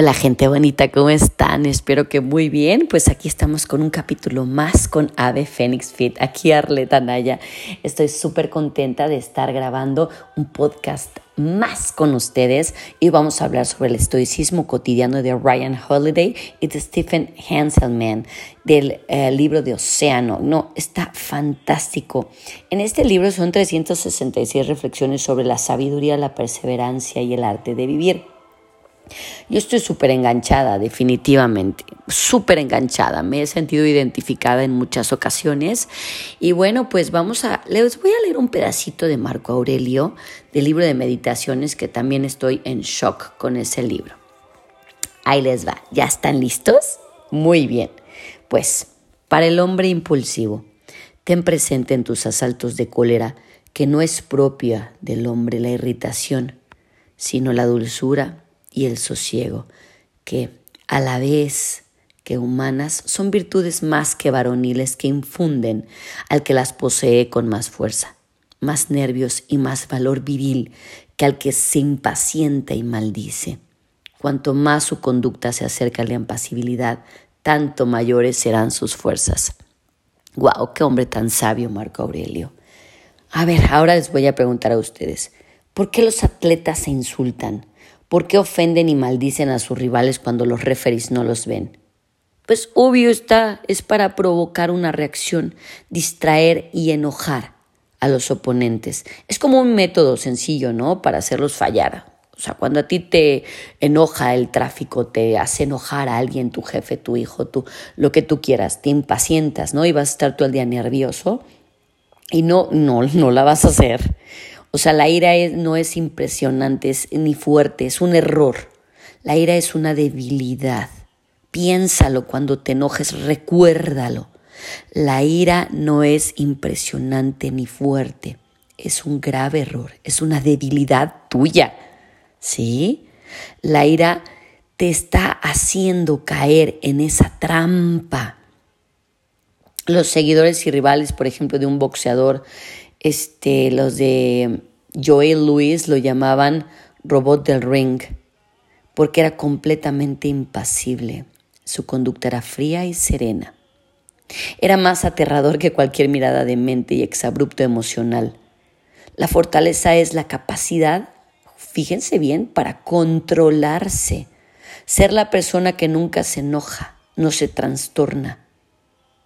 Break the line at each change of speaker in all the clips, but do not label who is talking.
Hola gente bonita, ¿cómo están? Espero que muy bien. Pues aquí estamos con un capítulo más con Ave Phoenix Fit. Aquí Arleta Naya. Estoy súper contenta de estar grabando un podcast más con ustedes y vamos a hablar sobre el estoicismo cotidiano de Ryan Holiday y de Stephen Hanselman del eh, libro de Océano. No, está fantástico. En este libro son 366 reflexiones sobre la sabiduría, la perseverancia y el arte de vivir. Yo estoy súper enganchada, definitivamente, súper enganchada. Me he sentido identificada en muchas ocasiones. Y bueno, pues vamos a, les voy a leer un pedacito de Marco Aurelio, del libro de meditaciones, que también estoy en shock con ese libro. Ahí les va. ¿Ya están listos? Muy bien. Pues, para el hombre impulsivo, ten presente en tus asaltos de cólera que no es propia del hombre la irritación, sino la dulzura y el sosiego, que a la vez que humanas son virtudes más que varoniles que infunden al que las posee con más fuerza, más nervios y más valor viril que al que se impacienta y maldice. Cuanto más su conducta se acerca a la impasibilidad, tanto mayores serán sus fuerzas. ¡Guau! ¡Qué hombre tan sabio, Marco Aurelio! A ver, ahora les voy a preguntar a ustedes, ¿por qué los atletas se insultan? ¿Por qué ofenden y maldicen a sus rivales cuando los referees no los ven? Pues obvio está, es para provocar una reacción, distraer y enojar a los oponentes. Es como un método sencillo, ¿no? Para hacerlos fallar. O sea, cuando a ti te enoja el tráfico, te hace enojar a alguien, tu jefe, tu hijo, tú, lo que tú quieras, te impacientas, ¿no? Y vas a estar todo el día nervioso y no, no, no la vas a hacer. O sea, la ira no es impresionante es, ni fuerte, es un error. La ira es una debilidad. Piénsalo cuando te enojes, recuérdalo. La ira no es impresionante ni fuerte, es un grave error, es una debilidad tuya. ¿Sí? La ira te está haciendo caer en esa trampa. Los seguidores y rivales, por ejemplo, de un boxeador este, los de Joel Lewis lo llamaban robot del ring, porque era completamente impasible. Su conducta era fría y serena. Era más aterrador que cualquier mirada de mente y exabrupto emocional. La fortaleza es la capacidad, fíjense bien, para controlarse, ser la persona que nunca se enoja, no se trastorna,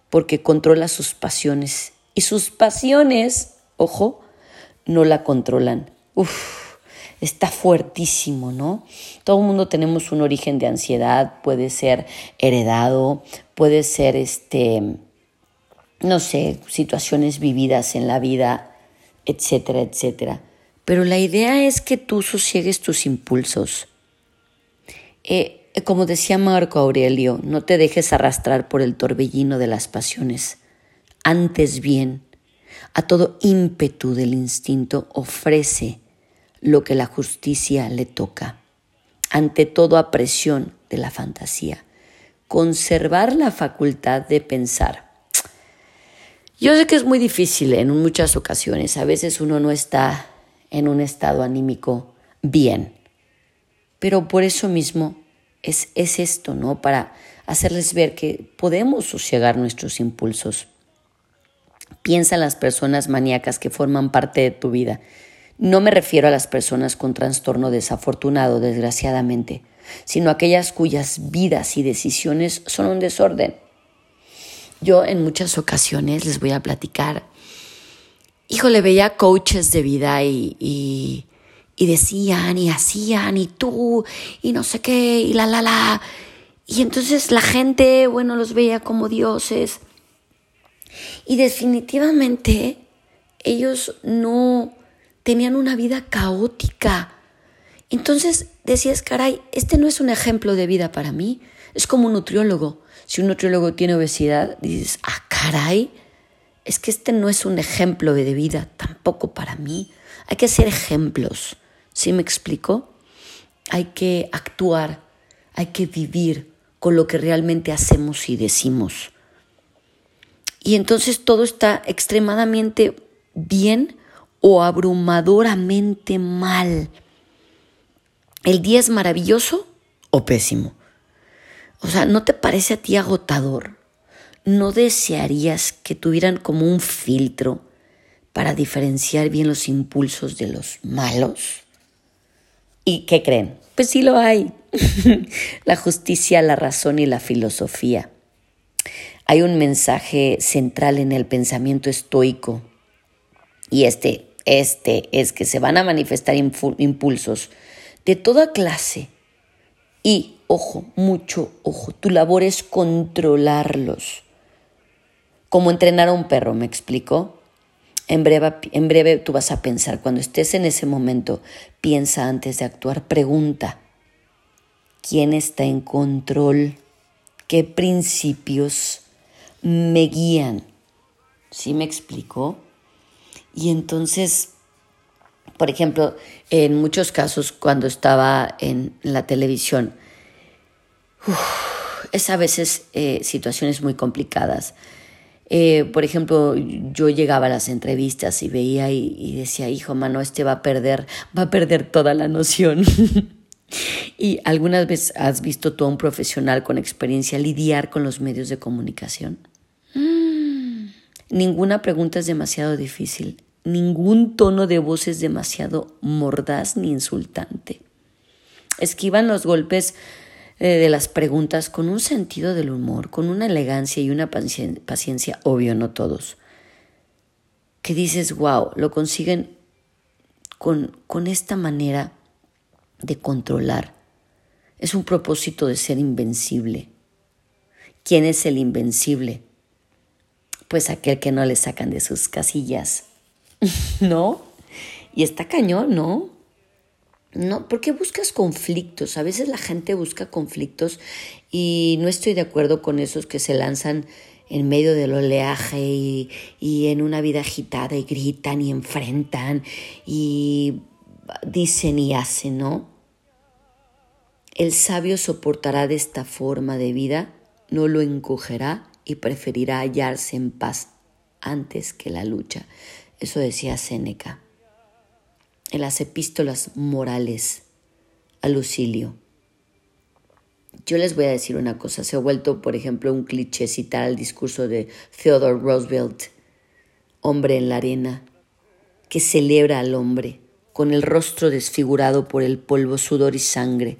porque controla sus pasiones. Y sus pasiones ojo, no la controlan. Uf, está fuertísimo, ¿no? Todo el mundo tenemos un origen de ansiedad, puede ser heredado, puede ser este, no sé, situaciones vividas en la vida, etcétera, etcétera. Pero la idea es que tú sosiegues tus impulsos. Eh, como decía Marco Aurelio, no te dejes arrastrar por el torbellino de las pasiones. Antes bien, a todo ímpetu del instinto ofrece lo que la justicia le toca. Ante toda presión de la fantasía, conservar la facultad de pensar. Yo sé que es muy difícil en muchas ocasiones, a veces uno no está en un estado anímico bien, pero por eso mismo es, es esto, ¿no? Para hacerles ver que podemos sosegar nuestros impulsos Piensa en las personas maníacas que forman parte de tu vida. No me refiero a las personas con trastorno desafortunado, desgraciadamente, sino a aquellas cuyas vidas y decisiones son un desorden. Yo en muchas ocasiones les voy a platicar, híjole, veía coaches de vida y, y, y decían y hacían y tú y no sé qué y la la la. Y entonces la gente, bueno, los veía como dioses. Y definitivamente ellos no tenían una vida caótica. Entonces decías, caray, este no es un ejemplo de vida para mí. Es como un nutriólogo. Si un nutriólogo tiene obesidad, dices, ah, caray, es que este no es un ejemplo de vida tampoco para mí. Hay que hacer ejemplos. ¿Sí me explico? Hay que actuar, hay que vivir con lo que realmente hacemos y decimos. Y entonces todo está extremadamente bien o abrumadoramente mal. El día es maravilloso o pésimo. O sea, ¿no te parece a ti agotador? ¿No desearías que tuvieran como un filtro para diferenciar bien los impulsos de los malos? ¿Y qué creen? Pues sí lo hay. la justicia, la razón y la filosofía. Hay un mensaje central en el pensamiento estoico y este, este es que se van a manifestar impulsos de toda clase y, ojo, mucho ojo, tu labor es controlarlos. Como entrenar a un perro, ¿me explico? En breve, en breve tú vas a pensar, cuando estés en ese momento, piensa antes de actuar, pregunta, ¿quién está en control? ¿Qué principios me guían? ¿Sí me explico? Y entonces por ejemplo, en muchos casos cuando estaba en la televisión, es a veces eh, situaciones muy complicadas. Eh, por ejemplo, yo llegaba a las entrevistas y veía y, decía, hijo, mano, este va a perder, va a perder toda la noción. ¿Y algunas veces has visto tú a un profesional con experiencia lidiar con los medios de comunicación? Ninguna pregunta es demasiado difícil. Ningún tono de voz es demasiado mordaz ni insultante. Esquivan los golpes eh, de las preguntas con un sentido del humor, con una elegancia y una paciencia, obvio, no todos. Que dices, wow, lo consiguen con, con esta manera de controlar. Es un propósito de ser invencible. ¿Quién es el invencible? Pues aquel que no le sacan de sus casillas. ¿no? Y está cañón, ¿no? No, porque buscas conflictos. A veces la gente busca conflictos y no estoy de acuerdo con esos que se lanzan en medio del oleaje y, y en una vida agitada y gritan y enfrentan y dicen y hacen, ¿no? El sabio soportará de esta forma de vida, no lo encogerá y preferirá hallarse en paz antes que la lucha. Eso decía Séneca. En las epístolas morales a Lucilio. Yo les voy a decir una cosa, se ha vuelto, por ejemplo, un cliché citar el discurso de Theodore Roosevelt, hombre en la arena, que celebra al hombre con el rostro desfigurado por el polvo, sudor y sangre,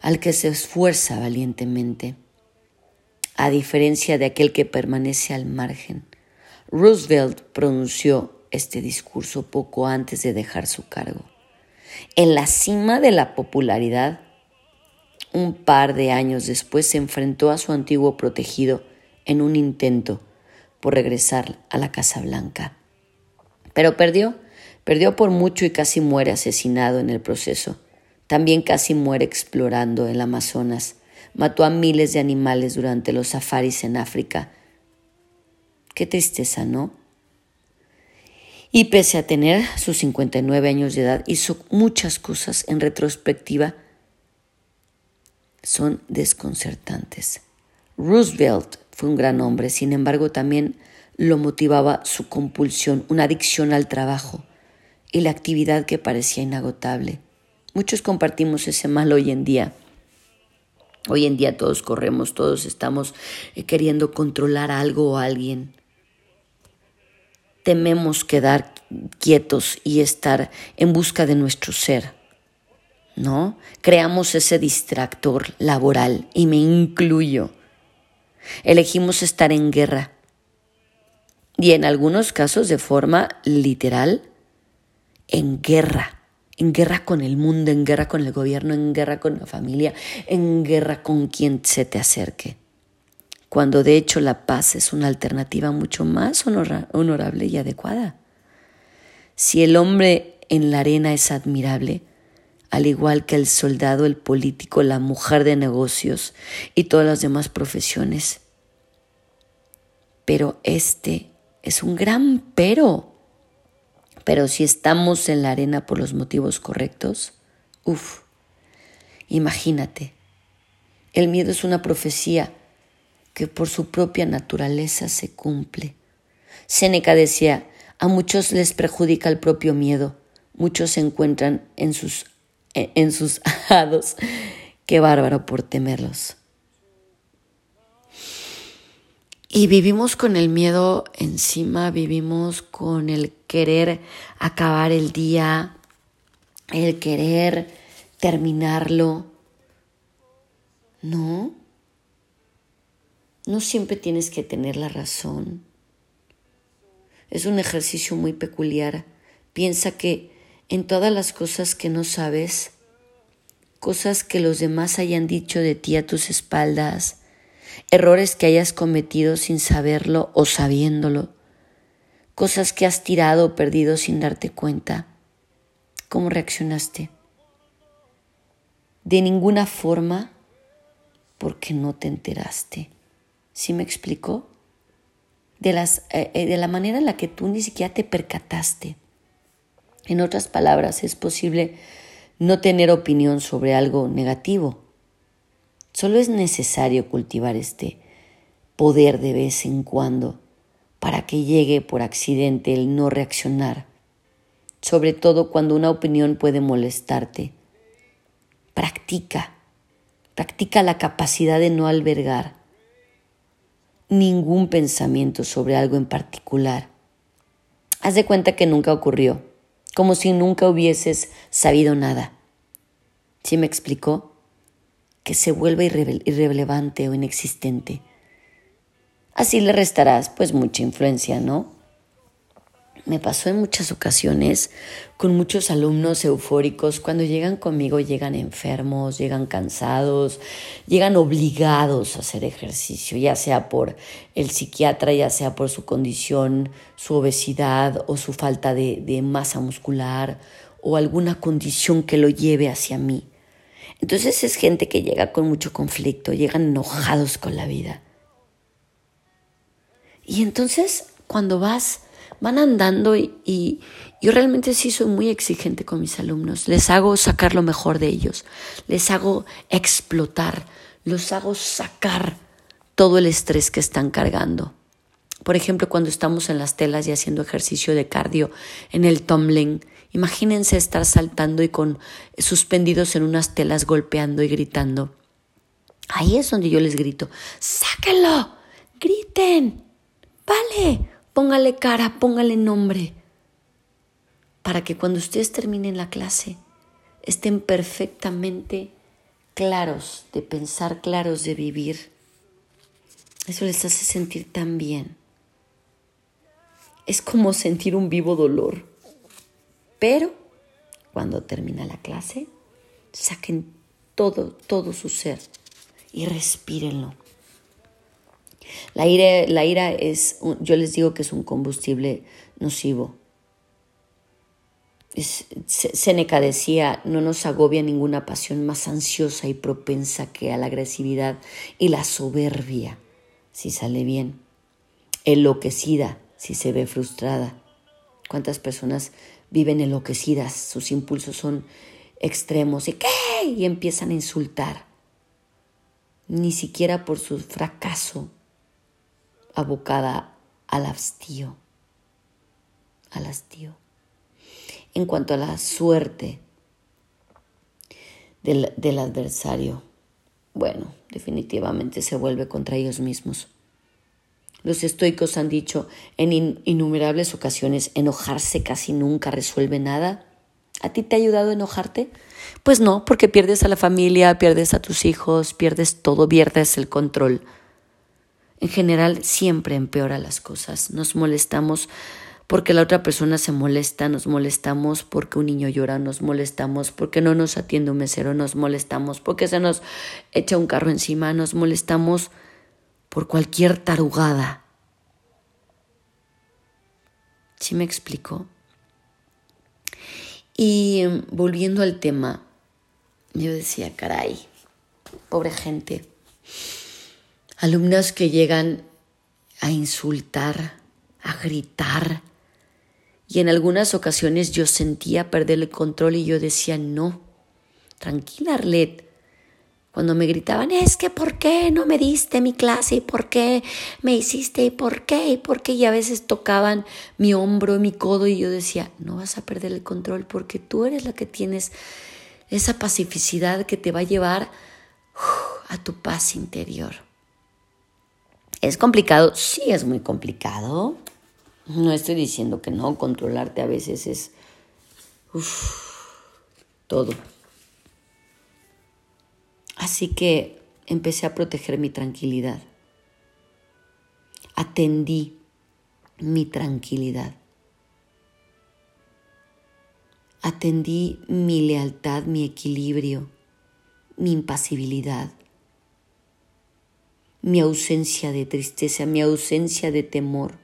al que se esfuerza valientemente, a diferencia de aquel que permanece al margen. Roosevelt pronunció este discurso poco antes de dejar su cargo. En la cima de la popularidad, un par de años después se enfrentó a su antiguo protegido en un intento por regresar a la Casa Blanca. Pero perdió, perdió por mucho y casi muere asesinado en el proceso. También casi muere explorando el Amazonas. Mató a miles de animales durante los safaris en África. Qué tristeza, ¿no? y pese a tener sus 59 años de edad, hizo muchas cosas en retrospectiva. Son desconcertantes. Roosevelt fue un gran hombre, sin embargo también lo motivaba su compulsión, una adicción al trabajo y la actividad que parecía inagotable. Muchos compartimos ese mal hoy en día. Hoy en día todos corremos, todos estamos eh, queriendo controlar algo o alguien tememos quedar quietos y estar en busca de nuestro ser. ¿No? Creamos ese distractor laboral y me incluyo. Elegimos estar en guerra y en algunos casos de forma literal en guerra, en guerra con el mundo, en guerra con el gobierno, en guerra con la familia, en guerra con quien se te acerque cuando de hecho la paz es una alternativa mucho más honorable y adecuada. Si el hombre en la arena es admirable, al igual que el soldado, el político, la mujer de negocios y todas las demás profesiones. Pero este es un gran pero. Pero si estamos en la arena por los motivos correctos, uff, imagínate. El miedo es una profecía que por su propia naturaleza se cumple. Séneca decía, a muchos les perjudica el propio miedo, muchos se encuentran en sus, en sus hados Qué bárbaro por temerlos. Y vivimos con el miedo encima, vivimos con el querer acabar el día, el querer terminarlo. No, no siempre tienes que tener la razón. Es un ejercicio muy peculiar. Piensa que en todas las cosas que no sabes, cosas que los demás hayan dicho de ti a tus espaldas, errores que hayas cometido sin saberlo o sabiéndolo, cosas que has tirado o perdido sin darte cuenta. ¿Cómo reaccionaste? De ninguna forma porque no te enteraste. ¿Sí me explicó? De, las, eh, eh, de la manera en la que tú ni siquiera te percataste. En otras palabras, es posible no tener opinión sobre algo negativo, Solo es necesario cultivar este poder de vez en cuando para que llegue por accidente el no reaccionar, sobre todo cuando una opinión puede molestarte. Practica, practica la capacidad de no albergar ningún pensamiento sobre algo en particular. Haz de cuenta que nunca ocurrió, como si nunca hubieses sabido nada. ¿Sí me explicó? Que se vuelva irrelevante o inexistente. Así le restarás pues mucha influencia, ¿no? Me pasó en muchas ocasiones con muchos alumnos eufóricos. Cuando llegan conmigo llegan enfermos, llegan cansados, llegan obligados a hacer ejercicio, ya sea por el psiquiatra, ya sea por su condición, su obesidad o su falta de, de masa muscular o alguna condición que lo lleve hacia mí. Entonces es gente que llega con mucho conflicto, llegan enojados con la vida. Y entonces cuando vas, van andando y, yo realmente sí soy muy exigente con mis alumnos. Les hago sacar lo mejor de ellos, les hago explotar, los hago sacar todo el estrés que están cargando. Por ejemplo, cuando estamos en las telas y haciendo ejercicio de cardio en el tumbling, Imagínense estar saltando y con suspendidos en unas telas golpeando y gritando. Ahí es donde yo les grito, sáquenlo, griten, vale, póngale cara, póngale nombre, para que cuando ustedes terminen la clase estén perfectamente claros de pensar, claros de vivir. Eso les hace sentir tan bien. Es como sentir un vivo dolor. Pero cuando termina la clase, saquen todo, todo su ser y respírenlo. La ira, la ira es, yo les digo que es un combustible nocivo. Seneca decía, no nos agobia ninguna pasión más ansiosa y propensa que a la agresividad y la soberbia, si sale bien, enloquecida, si se ve frustrada. ¿Cuántas personas viven enloquecidas, sus impulsos son extremos y ¿qué? y empiezan a insultar. Ni siquiera por su fracaso abocada al hastío, al hastío. En cuanto a la suerte del, del adversario, bueno, definitivamente se vuelve contra ellos mismos. Los estoicos han dicho en innumerables ocasiones, enojarse casi nunca resuelve nada. ¿A ti te ha ayudado a enojarte? Pues no, porque pierdes a la familia, pierdes a tus hijos, pierdes todo, pierdes el control. En general siempre empeora las cosas. Nos molestamos porque la otra persona se molesta, nos molestamos porque un niño llora, nos molestamos porque no nos atiende un mesero, nos molestamos porque se nos echa un carro encima, nos molestamos por cualquier tarugada. ¿Sí me explico? Y em, volviendo al tema, yo decía, caray, pobre gente, alumnos que llegan a insultar, a gritar, y en algunas ocasiones yo sentía perder el control y yo decía, no, tranquila Arlet, cuando me gritaban, es que ¿por qué no me diste mi clase? ¿Y por qué me hiciste? ¿Y por qué? ¿Y por qué? Y a veces tocaban mi hombro, mi codo y yo decía, no vas a perder el control porque tú eres la que tienes esa pacificidad que te va a llevar a tu paz interior. ¿Es complicado? Sí, es muy complicado. No estoy diciendo que no, controlarte a veces es todo. Así que empecé a proteger mi tranquilidad. Atendí mi tranquilidad. Atendí mi lealtad, mi equilibrio, mi impasibilidad mi ausencia de tristeza, mi ausencia de temor.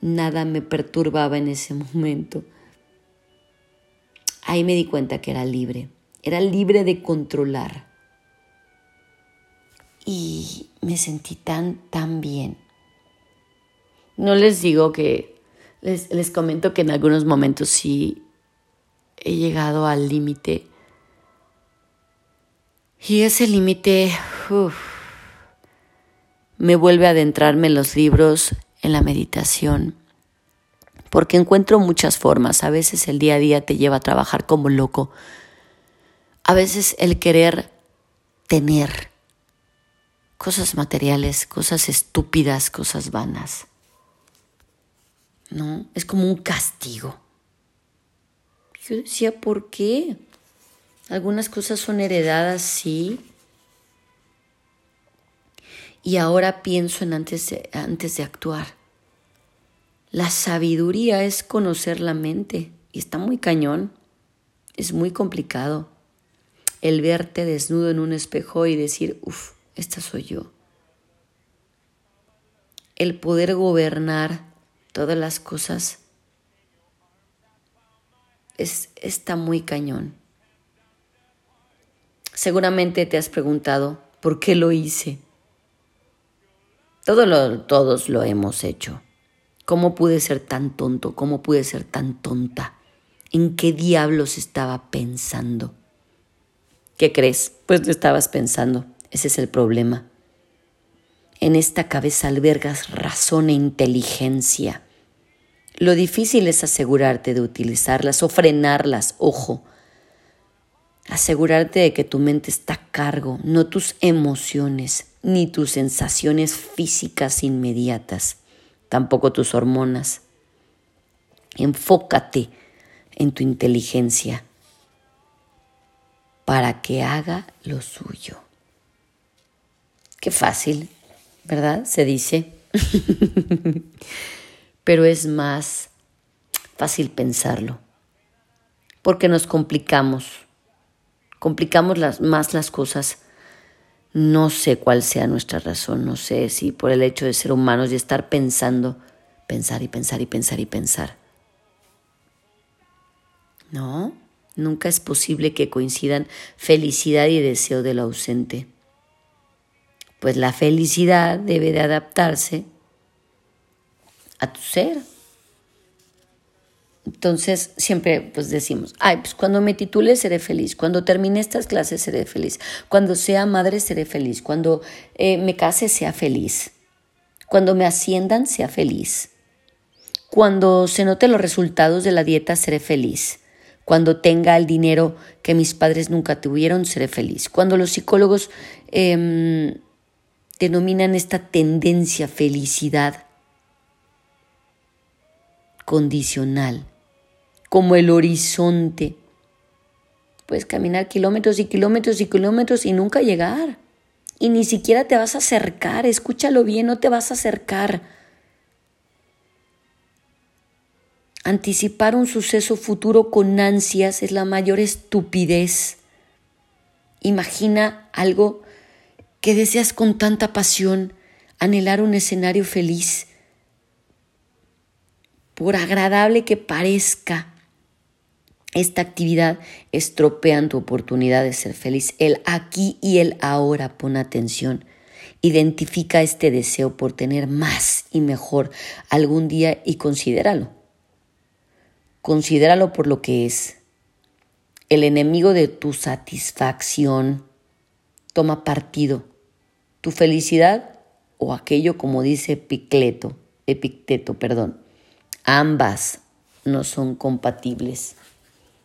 Nada me perturbaba en ese momento. Ahí me di cuenta que era libre, era libre de controlar. Y me sentí tan, tan bien. No les digo que, les, les comento que en algunos momentos sí he llegado al límite. Y ese límite, me vuelve a adentrarme en los libros, en la meditación, porque encuentro muchas formas. A veces el día a día te lleva a trabajar como loco. A veces el querer tener cosas materiales, cosas estúpidas, cosas vanas. ¿No? Es como un castigo. Yo decía, ¿por qué? Algunas cosas son heredadas, sí, y ahora pienso en antes de, actuar. La sabiduría es conocer la mente y está muy cañón, es muy complicado. El verte desnudo en un espejo y decir, uff, esta soy yo. El poder gobernar todas las cosas es, está muy cañón. Seguramente te has preguntado, ¿por qué lo hice? todos lo hemos hecho. ¿Cómo pude ser tan tonto? ¿Cómo pude ser tan tonta? ¿En qué diablos estaba pensando? ¿Qué crees? Pues lo estabas pensando. Ese es el problema. En esta cabeza albergas razón e inteligencia. Lo difícil es asegurarte de utilizarlas o frenarlas, ojo. Asegurarte de que tu mente está a cargo, no tus emociones ni tus sensaciones físicas inmediatas, tampoco tus hormonas. Enfócate en tu inteligencia para que haga lo suyo. Qué fácil, ¿verdad? Se dice. Pero es más fácil pensarlo, porque nos complicamos, complicamos las, más las cosas no sé cuál sea nuestra razón, no sé si por el hecho de ser humanos y estar pensando, pensar y pensar y pensar y pensar. No, nunca es posible que coincidan felicidad y deseo del ausente. Pues la felicidad debe de adaptarse a tu ser. Entonces siempre pues decimos, ay, pues cuando me titule seré feliz, cuando termine estas clases seré feliz, cuando sea madre seré feliz, cuando eh, me case sea feliz, cuando me asciendan sea feliz, cuando se noten los resultados de la dieta seré feliz, cuando tenga el dinero que mis padres nunca tuvieron seré feliz, cuando los psicólogos em, denominan esta tendencia felicidad condicional como el horizonte. Puedes caminar kilómetros y kilómetros y kilómetros y nunca llegar. Y ni siquiera te vas a acercar, escúchalo bien, no te vas a acercar. Anticipar un suceso futuro con ansias es la mayor estupidez. Imagina algo que deseas con tanta pasión, anhelar un escenario feliz. Por agradable que parezca, esta actividad estropean tu oportunidad de ser feliz. El aquí y el ahora, pon atención. Identifica este deseo por tener más y mejor algún día y considéralo. Considéralo por lo que es. El enemigo de tu satisfacción toma partido. Tu felicidad o aquello como dice Epicleto, Epicteto, perdón. Ambas no son compatibles.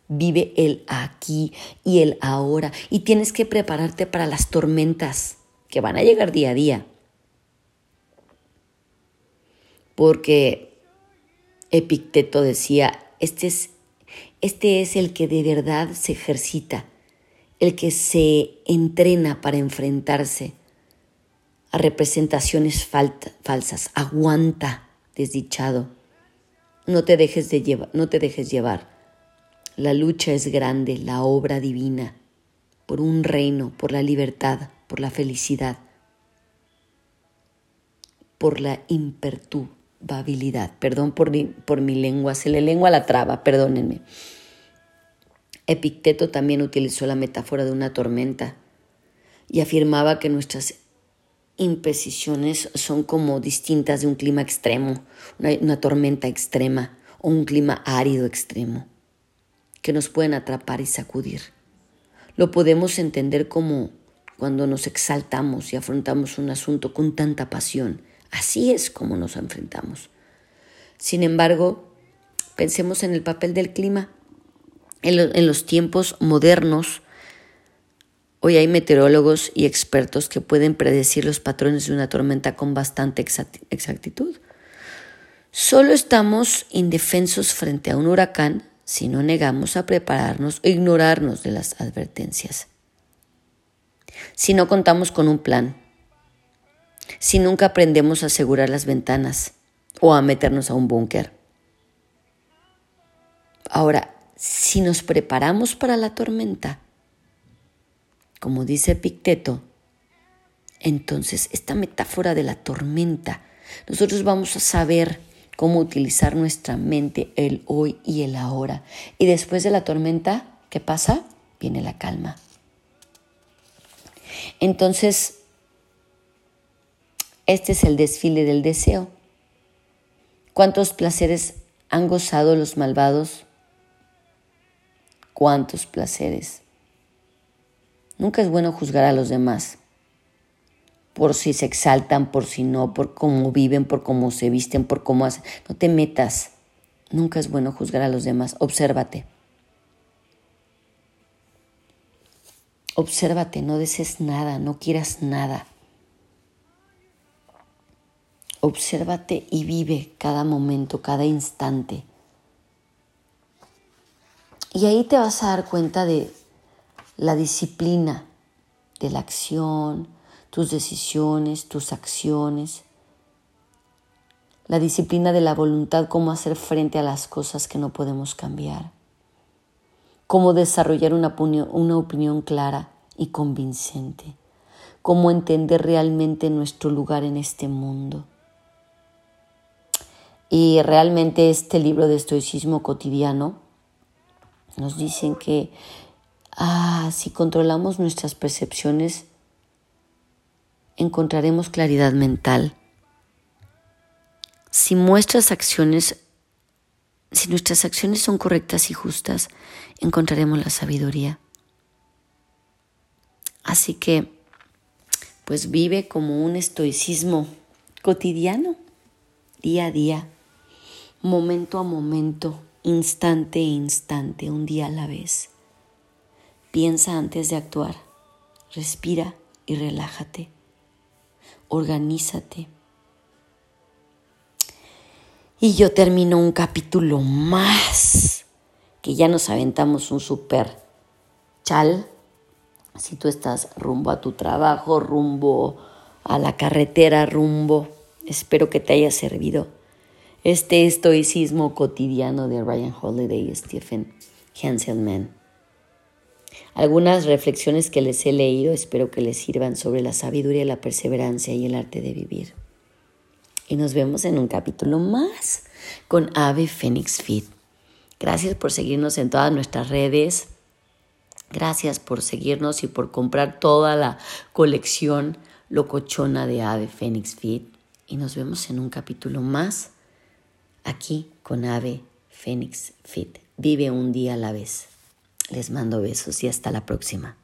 Vive el aquí y el ahora. Y tienes que prepararte para las tormentas que van a llegar día a día. Porque Epicteto decía, este es, este es el que de verdad se ejercita, el que se entrena para enfrentarse a representaciones falsas. Aguanta, desdichado. No te dejes de llevar, no te dejes llevar. La lucha es grande, la obra divina, por un reino, por la libertad, por la felicidad, por la Perdón por mi, por mi lengua, se le lengua la traba, perdónenme. Epicteto también utilizó la metáfora de una tormenta y afirmaba que nuestras imprecisiones son como distintas de un clima extremo, una, tormenta extrema o un clima árido extremo, que nos pueden atrapar y sacudir. Lo podemos entender como cuando nos exaltamos y afrontamos un asunto con tanta pasión. Así es como nos enfrentamos. Sin embargo, pensemos en el papel del clima. en los tiempos modernos, Hoy hay meteorólogos y expertos que pueden predecir los patrones de una tormenta con bastante exactitud. Solo estamos indefensos frente a un huracán si no negamos a prepararnos o ignorarnos de las advertencias. Si no contamos con un plan, si nunca aprendemos a asegurar las ventanas o a meternos a un búnker. Ahora, si nos preparamos para la tormenta, como dice Picteto, entonces esta metáfora de la tormenta, nosotros vamos a saber cómo utilizar nuestra mente, el hoy y el ahora. Y después de la tormenta, ¿qué pasa? Viene la calma. Entonces, este es el desfile del deseo. ¿Cuántos placeres han gozado los malvados? ¿Cuántos placeres? Nunca es bueno juzgar a los demás por si se exaltan, por si no, por cómo viven, por cómo se visten, por cómo hacen. No te metas. Nunca es bueno juzgar a los demás. Obsérvate. Obsérvate, no desees nada, no quieras nada. Obsérvate y vive cada momento, cada instante. Y ahí te vas a dar cuenta de la disciplina de la acción, tus decisiones, tus acciones, la disciplina de la voluntad, cómo hacer frente a las cosas que no podemos cambiar, cómo desarrollar una, una opinión clara y convincente, cómo entender realmente nuestro lugar en este mundo. Y realmente este libro de estoicismo cotidiano nos dicen que Ah, si controlamos nuestras percepciones, encontraremos claridad mental. Si nuestras acciones, si nuestras acciones son correctas y justas, encontraremos la sabiduría. Así que, pues vive como un estoicismo cotidiano, día a día, momento a momento, instante a instante, un día a la vez. Piensa antes de actuar. Respira y relájate. Organízate. Y yo termino un capítulo más, que ya nos aventamos un super chal. Si tú estás rumbo a tu trabajo, rumbo a la carretera, rumbo, espero que te haya servido este estoicismo cotidiano de Ryan Holiday y Stephen Hanselman. Algunas reflexiones que les he leído espero que les sirvan sobre la sabiduría, la perseverancia y el arte de vivir. Y nos vemos en un capítulo más con Ave Fénix Fit. Gracias por seguirnos en todas nuestras redes. Gracias por seguirnos y por comprar toda la colección locochona de Ave Fénix Fit. Y nos vemos en un capítulo más aquí con Ave Fénix Fit. Vive un día a la vez. Les mando besos y hasta la próxima.